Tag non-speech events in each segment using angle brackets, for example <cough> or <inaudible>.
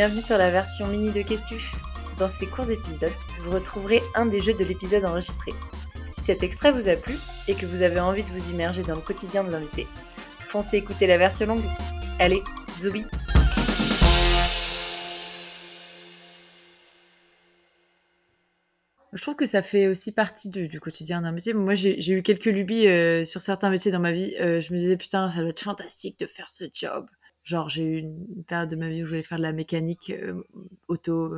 bienvenue sur la version mini de Questif. Dans ces courts épisodes, vous retrouverez un des jeux de l'épisode enregistré. Si cet extrait vous a plu et que vous avez envie de vous immerger dans le quotidien de l'invité, foncez écouter la version longue. Allez, zoubi Je trouve que ça fait aussi partie du, quotidien d'un métier. Moi, j'ai eu quelques lubies euh, sur certains métiers dans ma vie. Euh, je me disais, putain, ça doit être fantastique de faire ce job. Genre, j'ai eu une période de ma vie où je voulais faire de la mécanique euh, auto,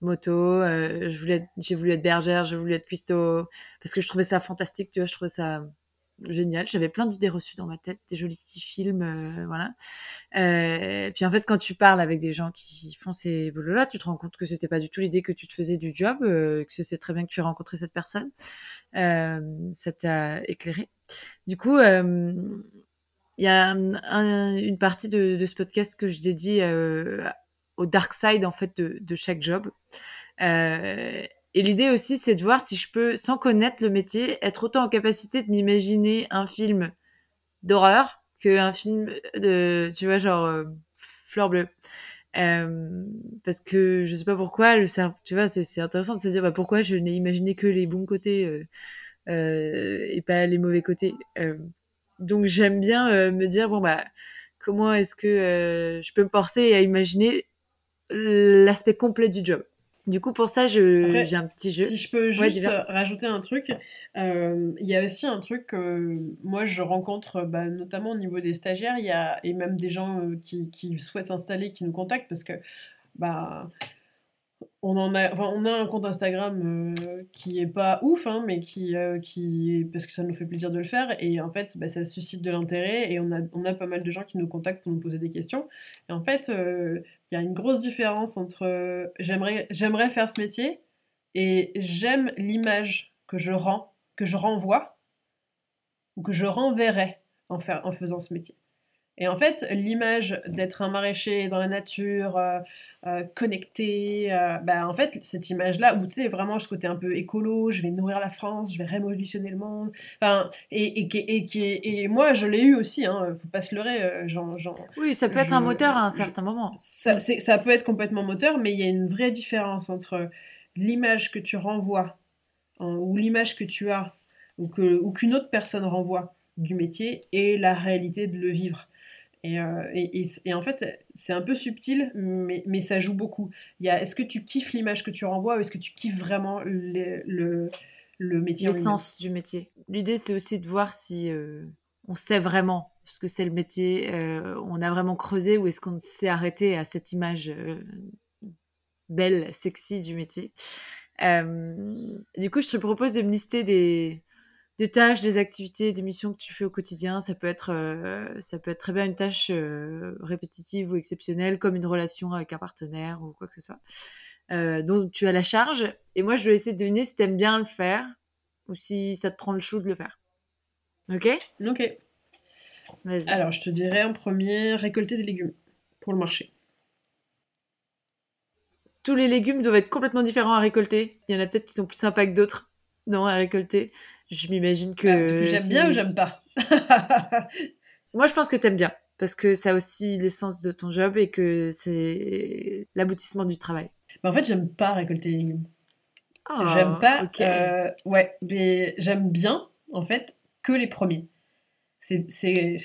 moto. je voulais, j'ai voulu être bergère, j'ai voulu être cuistot parce que je trouvais ça fantastique. Tu vois, je trouvais ça génial. J'avais plein d'idées reçues dans ma tête, des jolis petits films, euh, voilà. Euh, puis en fait, quand tu parles avec des gens qui font ces boulots-là, tu te rends compte que c'était pas du tout l'idée que tu te faisais du job, euh, que c'est très bien que tu aies rencontré cette personne. Euh, ça t'a éclairé. Du coup, euh, il y a une partie de, ce podcast que je dédie au dark side en fait de, chaque job. Euh, et l'idée aussi, c'est de voir si je peux, sans connaître le métier, être autant en capacité de m'imaginer un film d'horreur qu'un film de, tu vois, genre euh, Fleur bleue. Euh, parce que je sais pas pourquoi, le cerveau, tu vois, c'est intéressant de se dire bah, pourquoi je n'ai imaginé que les bons côtés euh, euh et pas les mauvais côtés. Euh, donc j'aime bien me dire bon bah comment est-ce que je peux me forcer à imaginer l'aspect complet du job. Du coup, pour ça, j'ai un petit jeu. Si je peux juste rajouter un truc, euh, il y a aussi un truc que moi je rencontre, bah, notamment au niveau des stagiaires, y a, et même des gens euh, qui, qui souhaitent s'installer, qui nous contactent, parce que bah, on en a, enfin, on a un compte Instagram euh, qui est pas ouf, hein, mais qui, euh, qui, parce que ça nous fait plaisir de le faire, et en fait, bah, ça suscite de l'intérêt, et on a, on a pas mal de gens qui nous contactent pour nous poser des questions. Et en fait, euh, il y a une grosse différence entre j'aimerais, j'aimerais faire ce métier et j'aime l'image que je rends, que je renvoie, ou que je renverrai en, faire, en faisant ce métier. Et en fait, l'image d'être un maraîcher dans la nature, euh, euh, connecté, euh, bah, en fait, cette image-là, où tu sais, vraiment ce côté un peu écolo, je vais nourrir la France, je vais révolutionner le monde, enfin, et, et, et, et, moi, je l'ai eu aussi, hein, faut pas se leurrer, genre, genre, Oui, ça peut être un moteur à un certain moment. Ça, ça peut être complètement moteur, mais il y a une vraie différence entre l'image que tu renvoies, hein, ou l'image que tu as, ou qu'une autre personne renvoie du métier, et la réalité de le vivre. Euh, et, en fait, c'est un peu subtil, mais, ça joue beaucoup. Est-ce que tu kiffes l'image que tu renvoies ou est-ce que tu kiffes vraiment le métier L'essence du métier. L'idée, c'est aussi de voir si euh, on sait vraiment ce que c'est le métier, euh, on a vraiment creusé ou est-ce qu'on s'est arrêté à cette image belle, sexy du métier. du coup, je te propose de me lister des, des tâches, des activités, des missions que tu fais au quotidien. Ça peut être, euh, ça peut être très bien une tâche euh, répétitive ou exceptionnelle, comme une relation avec un partenaire ou quoi que ce soit, euh, dont tu as la charge. Et moi, je dois essayer de deviner si tu aimes bien le faire ou si ça te prend le chou de le faire. Ok? Ok. Vas-y. Alors, je te dirais en premier, récolter des légumes pour le marché. Tous les légumes doivent être complètement différents à récolter. Il y en a peut-être qui sont plus sympas que d'autres. Non, à récolter. Je m'imagine que. Bah, j'aime bien ou j'aime pas <laughs> Moi, je pense que t'aimes bien. Parce que ça a aussi l'essence de ton job et que c'est l'aboutissement du travail. Bah, en fait, j'aime pas récolter les légumes. Oh, j'aime pas. Euh, ouais, mais j'aime bien, en fait, que les premiers. C'est, c'est,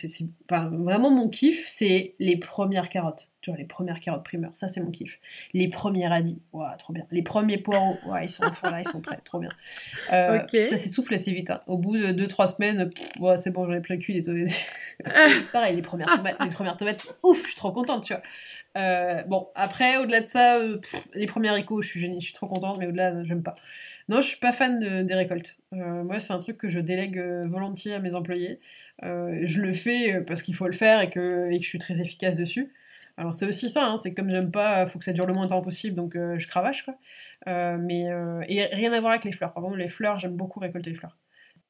enfin, vraiment mon kiff, c'est les premières carottes. Tu vois, les premières carottes primeurs, ça c'est mon kiff. Les premiers radis, ouais, trop bien. Les premiers poireaux, ouais, ils sont là, ils sont prêts, trop bien. Euh, Ça s'essouffle assez vite. Hein. Au bout de 2-3 semaines, ouais, c'est bon, j'en ai plein le cul des tomates. <laughs> Pareil, les premières tomates, les premières tomates, ouf, je suis trop contente, tu vois. Euh, bon, après, au-delà de ça, euh, les premiers haricots, je suis génie, je suis trop contente, mais au-delà, j'aime pas. Non, je suis pas fan des récoltes. Euh, moi, c'est un truc que je délègue volontiers à mes employés. je le fais parce qu'il faut le faire et que, et que je suis très efficace dessus. Alors c'est aussi ça, hein, c'est comme j'aime pas, faut que ça dure le moins de temps possible, donc euh, je cravache quoi. Euh, mais euh, et rien à voir avec les fleurs. Par contre, les fleurs, j'aime beaucoup récolter les fleurs.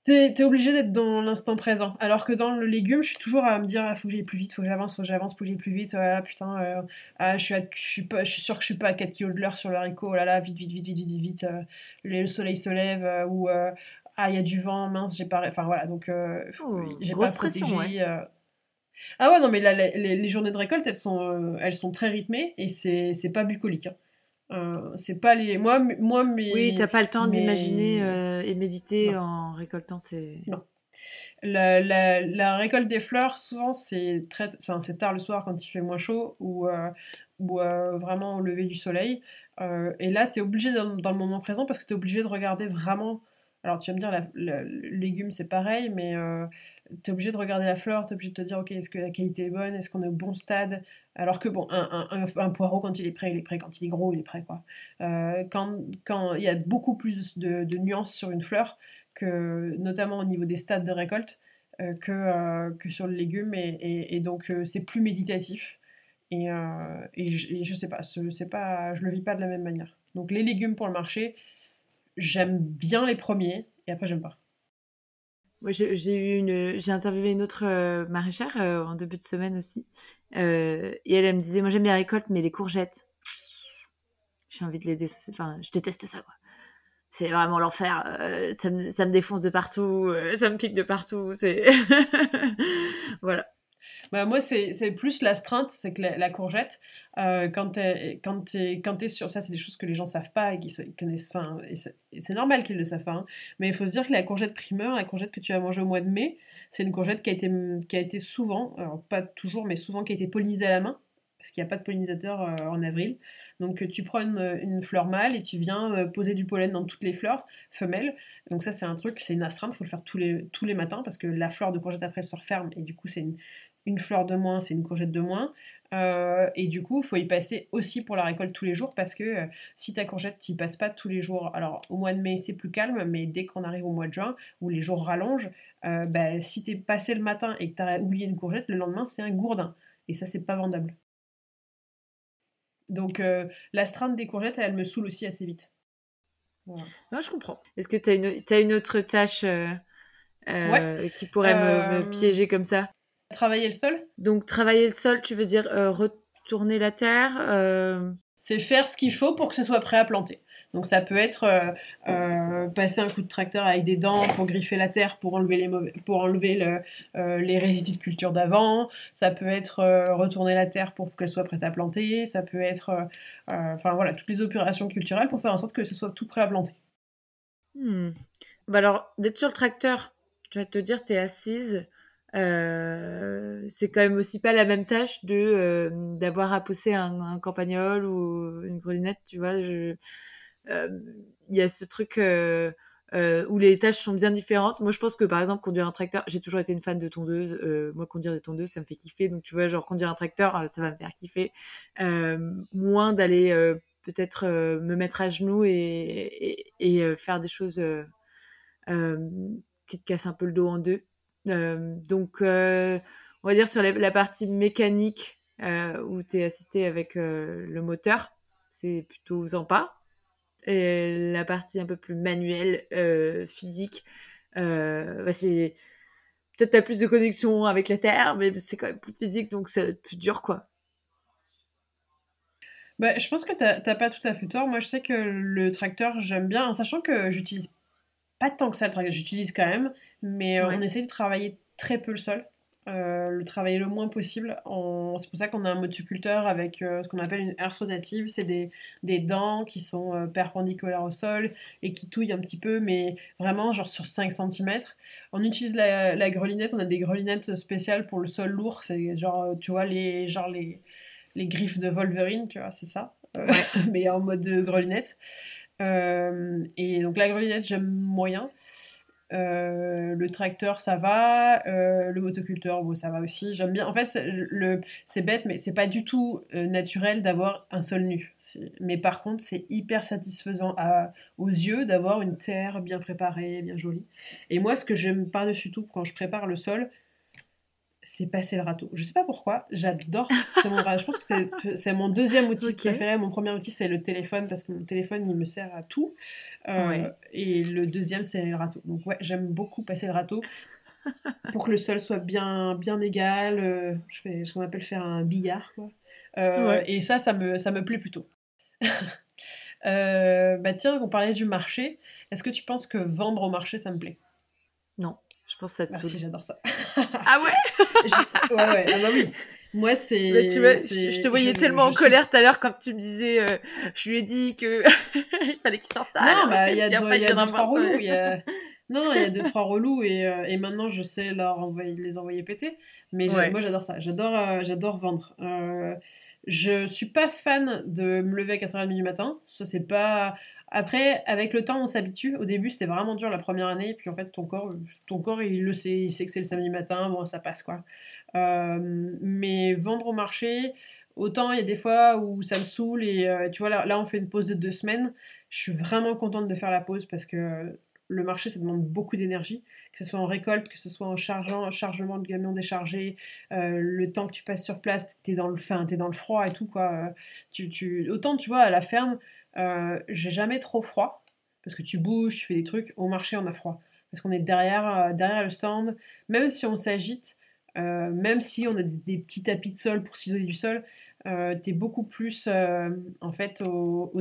T'es es obligé d'être dans l'instant présent. Alors que dans le légume, je suis toujours à me dire, il faut que j'aille plus vite, faut que j'avance, faut que j'avance, faut que j'aille plus vite. Ah putain, ah, je, suis je, suis pas, je suis sûre que je suis pas à 4 kg de l'heure sur le haricot. Oh là là, vite, vite, vite, vite, vite, vite. le soleil se lève ou ah il y a du vent, mince, j'ai pas. Enfin voilà, donc j'ai pas pression. Ouais. Ah ouais, non, mais là, les, journées de récolte, elles sont, euh, elles sont très rythmées et c'est pas bucolique. Hein. Euh, c'est pas les. Moi, moi mais. Oui, t'as pas le temps d'imaginer euh, et méditer en récoltant tes. Non. La, la, la, récolte des fleurs, souvent, c'est très, c'est tard le soir quand il fait moins chaud ou, ou vraiment au lever du soleil. et là, tu es obligé dans, dans, le moment présent parce que tu es obligé de regarder vraiment alors tu vas me dire, le légume c'est pareil, mais euh, tu es obligé de regarder la fleur, tu es obligé de te dire, ok, est-ce que la qualité est bonne, est-ce qu'on est au bon stade? Alors que bon, un, un, poireau quand il est prêt, il est prêt, quand il est gros, il est prêt. quoi. Euh, quand, quand il y a beaucoup plus de, nuances sur une fleur, que, notamment au niveau des stades de récolte, euh, que, que sur le légume, et, et, donc c'est plus méditatif. Et, et, je, je sais pas, je, pas, je le vis pas de la même manière. Donc les légumes pour le marché, j'aime bien les premiers et après j'aime pas. Moi, j'ai eu une, j'ai interviewé une autre euh, maraîchère euh, en début de semaine aussi, euh, et elle, me disait, moi j'aime bien la récolte, mais les courgettes, j'ai envie de les, enfin, je déteste ça quoi. C'est vraiment l'enfer. ça, me, ça me défonce de partout, ça me pique de partout. C'est <laughs> voilà. Bah, moi, c'est plus l'astreinte, c'est que la, courgette, euh, quand t'es quand quand es sur ça, c'est des choses que les gens savent pas et qui connaissent. Enfin, c'est normal qu'ils le savent pas. Hein. mais il faut se dire que la courgette primeur, la courgette que tu vas manger au mois de mai, c'est une courgette qui a été qui a été souvent, alors pas toujours, mais souvent qui a été pollinisée à la main parce qu'il n'y a pas de pollinisateur euh, en avril. Donc tu prends une, fleur mâle et tu viens euh, poser du pollen dans toutes les fleurs femelles. Donc ça c'est un truc, c'est une astreinte, il faut le faire tous les, tous les matins parce que la fleur de courgette après se referme et du coup c'est une, une fleur de moins, c'est une courgette de moins. Euh, et du coup, il faut y passer aussi pour la récolte tous les jours parce que euh, si ta courgette, tu passes pas tous les jours. Alors, au mois de mai, c'est plus calme, mais dès qu'on arrive au mois de juin, où les jours rallongent, euh, bah, si tu es passé le matin et que tu as oublié une courgette, le lendemain, c'est un gourdin. Et ça, c'est pas vendable. Donc, l'astreinte des courgettes, elle me saoule aussi assez vite. Moi, je comprends. Est-ce que tu as, as, une autre tâche qui pourrait me piéger comme ça? Travailler le sol? Donc travailler le sol, tu veux dire euh, retourner la terre euh, C'est faire ce qu'il faut pour que ce soit prêt à planter. Donc ça peut être euh, passer un coup de tracteur avec des dents pour griffer la terre, pour enlever les, pour enlever le, les résidus de culture d'avant. Ça peut être retourner la terre pour qu'elle soit prête à planter. Ça peut être, enfin voilà, toutes les opérations culturelles pour faire en sorte que ce soit tout prêt à planter. Hmm. Bah alors, d'être sur le tracteur, je vais te dire, tu es assise, euh, c'est quand même aussi pas la même tâche de euh, d'avoir à pousser un, un, campagnol ou une grelinette, tu vois. Euh, il y a ce truc euh, où les tâches sont bien différentes. Moi, je pense que par exemple conduire un tracteur, j'ai toujours été une fan de tondeuse. moi, conduire des tondeuses, ça me fait kiffer. Donc, tu vois, genre conduire un tracteur, ça va me faire kiffer. moins d'aller peut-être me mettre à genoux et, et, et faire des choses qui te cassent un peu le dos en deux. Donc, on va dire sur la, partie mécanique où tu es assisté avec le moteur, c'est plutôt sympa. Et la partie un peu plus manuelle, physique, bah c'est peut-être t'as plus de connexion avec la terre, mais c'est quand même plus physique, donc c'est plus dur, quoi. Bah, je pense que t'as pas tout à fait tort. Moi, je sais que le tracteur, j'aime bien, en sachant que j'utilise pas tant que ça j'utilise quand même, mais euh, on essaie de travailler très peu le sol. Euh, le travailler le moins possible. C'est pour ça qu'on a un motoculteur avec euh, ce qu'on appelle une herse rotative. C'est des, des, dents qui sont perpendiculaires au sol et qui touillent un petit peu, mais vraiment genre sur 5 cm. On utilise la, la grelinette, on a des grelinettes spéciales pour le sol lourd. C'est genre, tu vois, les, genre les, les griffes de Wolverine, tu vois, c'est ça. <laughs> mais en mode grelinette. Et donc la grelinette, j'aime moyen. Euh, le tracteur, ça va. Euh, le motoculteur, bon, ça va aussi. J'aime bien. En fait, c'est bête, mais c'est pas du tout euh, naturel d'avoir un sol nu. Mais par contre, c'est hyper satisfaisant à, aux yeux d'avoir une terre bien préparée, bien jolie. Et moi, ce que j'aime par-dessus tout quand je prépare le sol, c'est passer le râteau. Je sais pas pourquoi, j'adore. je pense que c'est mon deuxième outil préféré. Mon premier outil, c'est le téléphone, parce que mon téléphone, il me sert à tout. Euh, et le deuxième, c'est le râteau. Donc, ouais, j'aime beaucoup passer le râteau pour que le sol soit bien, bien égal. Euh, je fais ce qu'on appelle faire un billard, quoi. Euh, et ça, ça me, ça me plaît plutôt. <laughs> bah tiens, on parlait du marché. Est-ce que tu penses que vendre au marché, ça me plaît? Je pense que ça te Merci, j'adore ça. <laughs> ah ouais? <laughs> Ouais, ouais, ah bah oui. Moi, c'est. Mais tu vois, je, te voyais tellement en colère tout à l'heure quand tu me disais, euh, je lui ai dit que <laughs> il fallait qu'il s'installe. Non, bah, il y a, deux, y a deux, trois relous. Y a... Non, non, il y a deux, trois relous et, euh, et maintenant je sais leur envoyer, les envoyer péter. Mais moi, j'adore ça. J'adore euh, j'adore vendre. Je suis pas fan de me lever à 4h30 du matin. Ça, c'est pas. Après, avec le temps, on s'habitue. Au début, c'était vraiment dur la première année. Puis en fait, ton corps, ton corps il le sait. Il sait que c'est le samedi matin. Bon, ça passe quoi. Euh, mais vendre au marché, autant il y a des fois où ça me saoule. Et euh, tu vois, là, là, on fait une pause de deux semaines. Je suis vraiment contente de faire la pause parce que le marché, ça demande beaucoup d'énergie, que ce soit en récolte, que ce soit en chargeant, chargement de camions déchargés, euh, le temps que tu passes sur place, t'es dans le, fin, es dans le froid et tout quoi. Tu, autant tu vois à la ferme, euh, j'ai jamais trop froid, parce que tu bouges, tu fais des trucs. Au marché, on a froid. Parce qu'on est derrière, euh, derrière le stand. Même si on s'agite, euh, même si on a des, petits tapis de sol pour s'isoler du sol, tu es beaucoup plus, en fait, aux,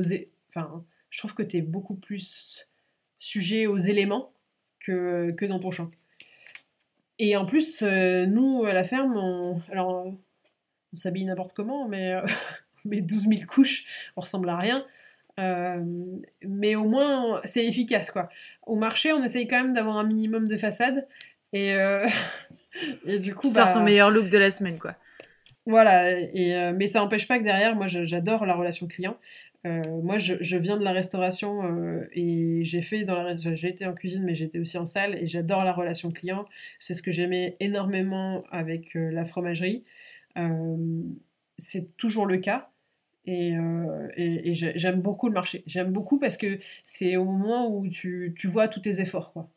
Enfin, je trouve que tu es beaucoup plus sujet aux éléments que, que dans ton champ. Et en plus, nous, à la ferme, on, alors, on s'habille n'importe comment, mais met 12 000 couches, on ressemble à rien. Euh, mais au moins, c'est efficace, quoi. Au marché, on essaye quand même d'avoir un minimum de façade. Et, euh, <laughs> et du coup... Tu bah, ton meilleur look de la semaine, quoi. Voilà, et, euh, mais ça n'empêche pas que derrière, moi, j'adore la relation client. moi, je, je, viens de la restauration et j'ai fait dans la j'ai été en cuisine, mais j'étais aussi en salle et j'adore la relation client. C'est ce que j'aimais énormément avec la fromagerie. c'est toujours le cas. Et, euh, et, et j'aime beaucoup le marché. J'aime beaucoup parce que c'est au moment où tu, tu, vois tous tes efforts, quoi.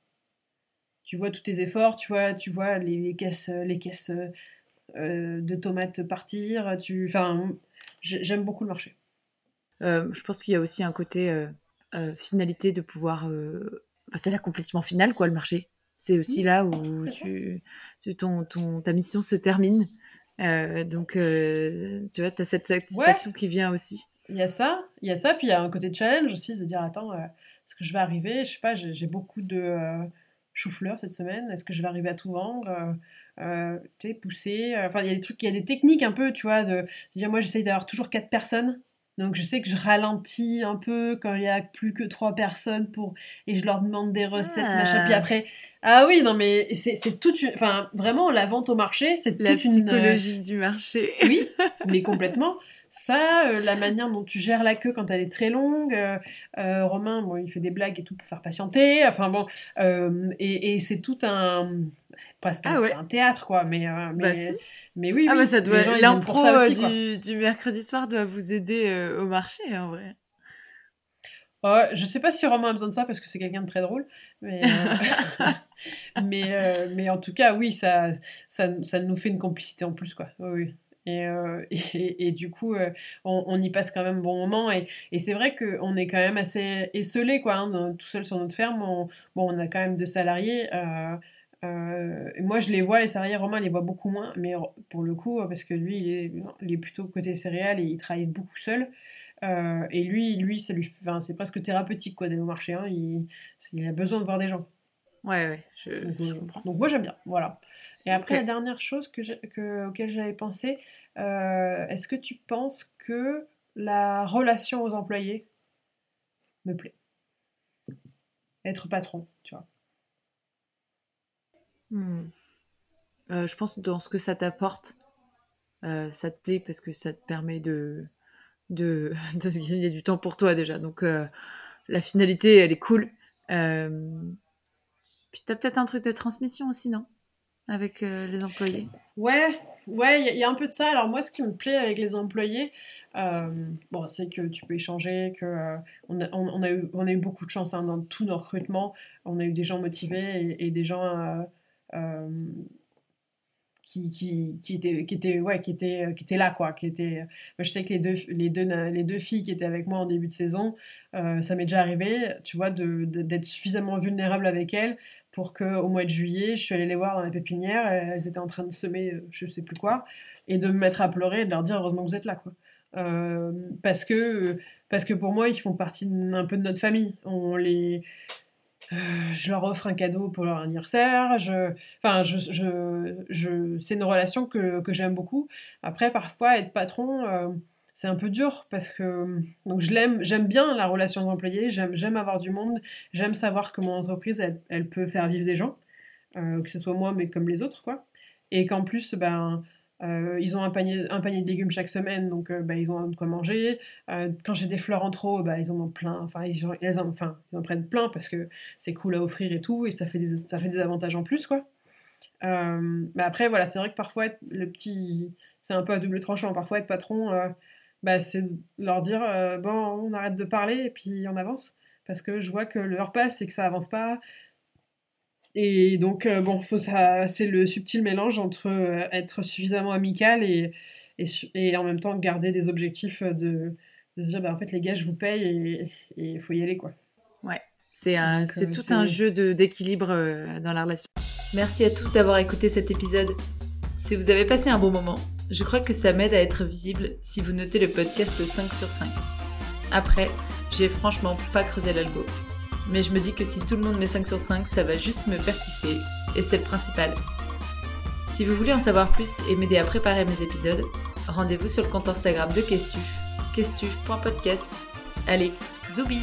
Tu vois tous tes efforts, tu vois, tu vois les, les caisses, les caisses euh, de tomates partir. Tu, enfin, j'aime beaucoup le marché. Euh, je pense qu'il y a aussi un côté finalité de pouvoir. c'est l'accomplissement final, quoi, le marché. C'est aussi là où tu, ton, ton, ta mission se termine. Euh, donc, euh, tu vois, tu as cette satisfaction qui vient aussi. Il y a ça, il y a ça, puis il y a un côté challenge aussi, de dire, attends, euh, est-ce que je vais arriver? Je sais pas, j'ai beaucoup de chou-fleur cette semaine, est-ce que je vais arriver à tout vendre? Tu sais, pousser, enfin, il y a des trucs, il y a des techniques un peu, tu vois, de, dire, moi j'essaye d'avoir toujours quatre personnes donc je sais que je ralentis un peu quand il y a plus que trois personnes pour et je leur demande des recettes machin. Puis ah. après ah oui non mais c'est c'est toute une enfin vraiment la vente au marché c'est toute une psychologie du marché. Oui <laughs> mais complètement ça, euh, la manière dont tu gères la queue quand elle est très longue. Euh, euh, Romain, bon, il fait des blagues et tout pour faire patienter. Enfin bon, et, et c'est tout un presque ah un théâtre quoi. Mais mais, bah, mais oui, ah bah ça doit l'impro du, du, mercredi soir doit vous aider au marché en vrai. Ouais, je sais pas si Romain a besoin de ça parce que c'est quelqu'un de très drôle, mais <laughs> <laughs> mais, mais en tout cas oui ça, ça ça nous fait une complicité en plus quoi. Oui. Euh, <laughs> et, et, du coup, euh, on, y passe quand même bon moment. Et, et c'est vrai qu'on est quand même assez esselé, quoi, hein, tout seul sur notre ferme. On, bon, on a quand même deux salariés. Euh, moi, je les vois, les salariés, Romain les voit beaucoup moins. Mais pour le coup, parce que lui, il est, plutôt côté céréales et il travaille beaucoup seul. et lui, lui, ça lui, c'est presque thérapeutique, quoi, d'aller au marché. Hein. Il a besoin de voir des gens. Ouais, ouais, je, comprends. Donc moi j'aime bien, voilà. Et après, la dernière chose que, que auquel j'avais pensé, euh, est-ce que tu penses que la relation aux employés me plaît? Être patron, tu vois. Hmm. Euh, je pense dans ce que ça t'apporte, euh, ça te plaît parce que ça te permet de, de, <laughs> de gagner du temps pour toi déjà. Donc la finalité, elle est cool. Puis t'as peut-être un truc de transmission aussi, non? Avec euh, les employés. Ouais, ouais, il y, a un peu de ça. Alors moi, ce qui me plaît avec les employés, euh, bon, c'est que tu peux échanger, que euh, on, a, on, a eu, on a eu beaucoup de chance hein, dans tous nos recrutements. On a eu des gens motivés et, des gens qui, qui, qui étaient qui ouais qui étaient qui étaient là quoi qui je sais que les deux les deux les deux filles qui étaient avec moi en début de saison ça m'est déjà arrivé tu vois d'être suffisamment vulnérable avec elles pour qu'au mois de juillet, je suis allée les voir dans la pépinière, elles étaient en train de semer euh, je sais plus quoi, et de me mettre à pleurer et de leur dire heureusement que vous êtes là. Quoi. Euh, parce, que, parce que pour moi, ils font partie un peu de notre famille. On les... je leur offre un cadeau pour leur anniversaire. Je, enfin, je, je, je c'est une relation que, que j'aime beaucoup. Après, parfois, être patron, c'est un peu dur parce que donc je l'aime, j'aime bien la relation d'employé, j'aime, j'aime avoir du monde, j'aime savoir que mon entreprise, elle, elle peut faire vivre des gens, que ce soit moi, mais comme les autres, quoi. Et qu'en plus, ben, euh, ils ont un panier, un panier de légumes chaque semaine, donc euh, bah, ils ont de quoi manger. Euh, quand j'ai des fleurs en trop, bah, ils en ont plein. Enfin ils, en, enfin, ils en prennent plein parce que c'est cool à offrir et tout, et ça fait des, ça fait des avantages en plus, quoi. mais après, voilà, c'est vrai que parfois, être le petit. C'est un peu à double tranchant. Parfois, être patron, bah, c'est leur dire bon, on arrête de parler et puis on avance. Parce que je vois que l'heure passe et que ça avance pas. Et donc, euh, bon, faut ça, c'est le subtil mélange entre euh, être suffisamment amical et, et, et, en même temps garder des objectifs de, de se dire, bah, en fait, les gars, je vous paye et il faut y aller, quoi. Ouais, c'est un, c'est euh, tout un jeu de, d'équilibre dans la relation. Merci à tous d'avoir écouté cet épisode. Si vous avez passé un bon moment, je crois que ça m'aide à être visible si vous notez le podcast 5 sur 5. Après, j'ai franchement pas creusé l'algo mais je me dis que si tout le monde met 5 sur 5, ça va juste me faire kiffer, et c'est le principal. Si vous voulez en savoir plus et m'aider à préparer mes épisodes, rendez-vous sur le compte Instagram de Questuf, questuf.podcast. Allez, zoubi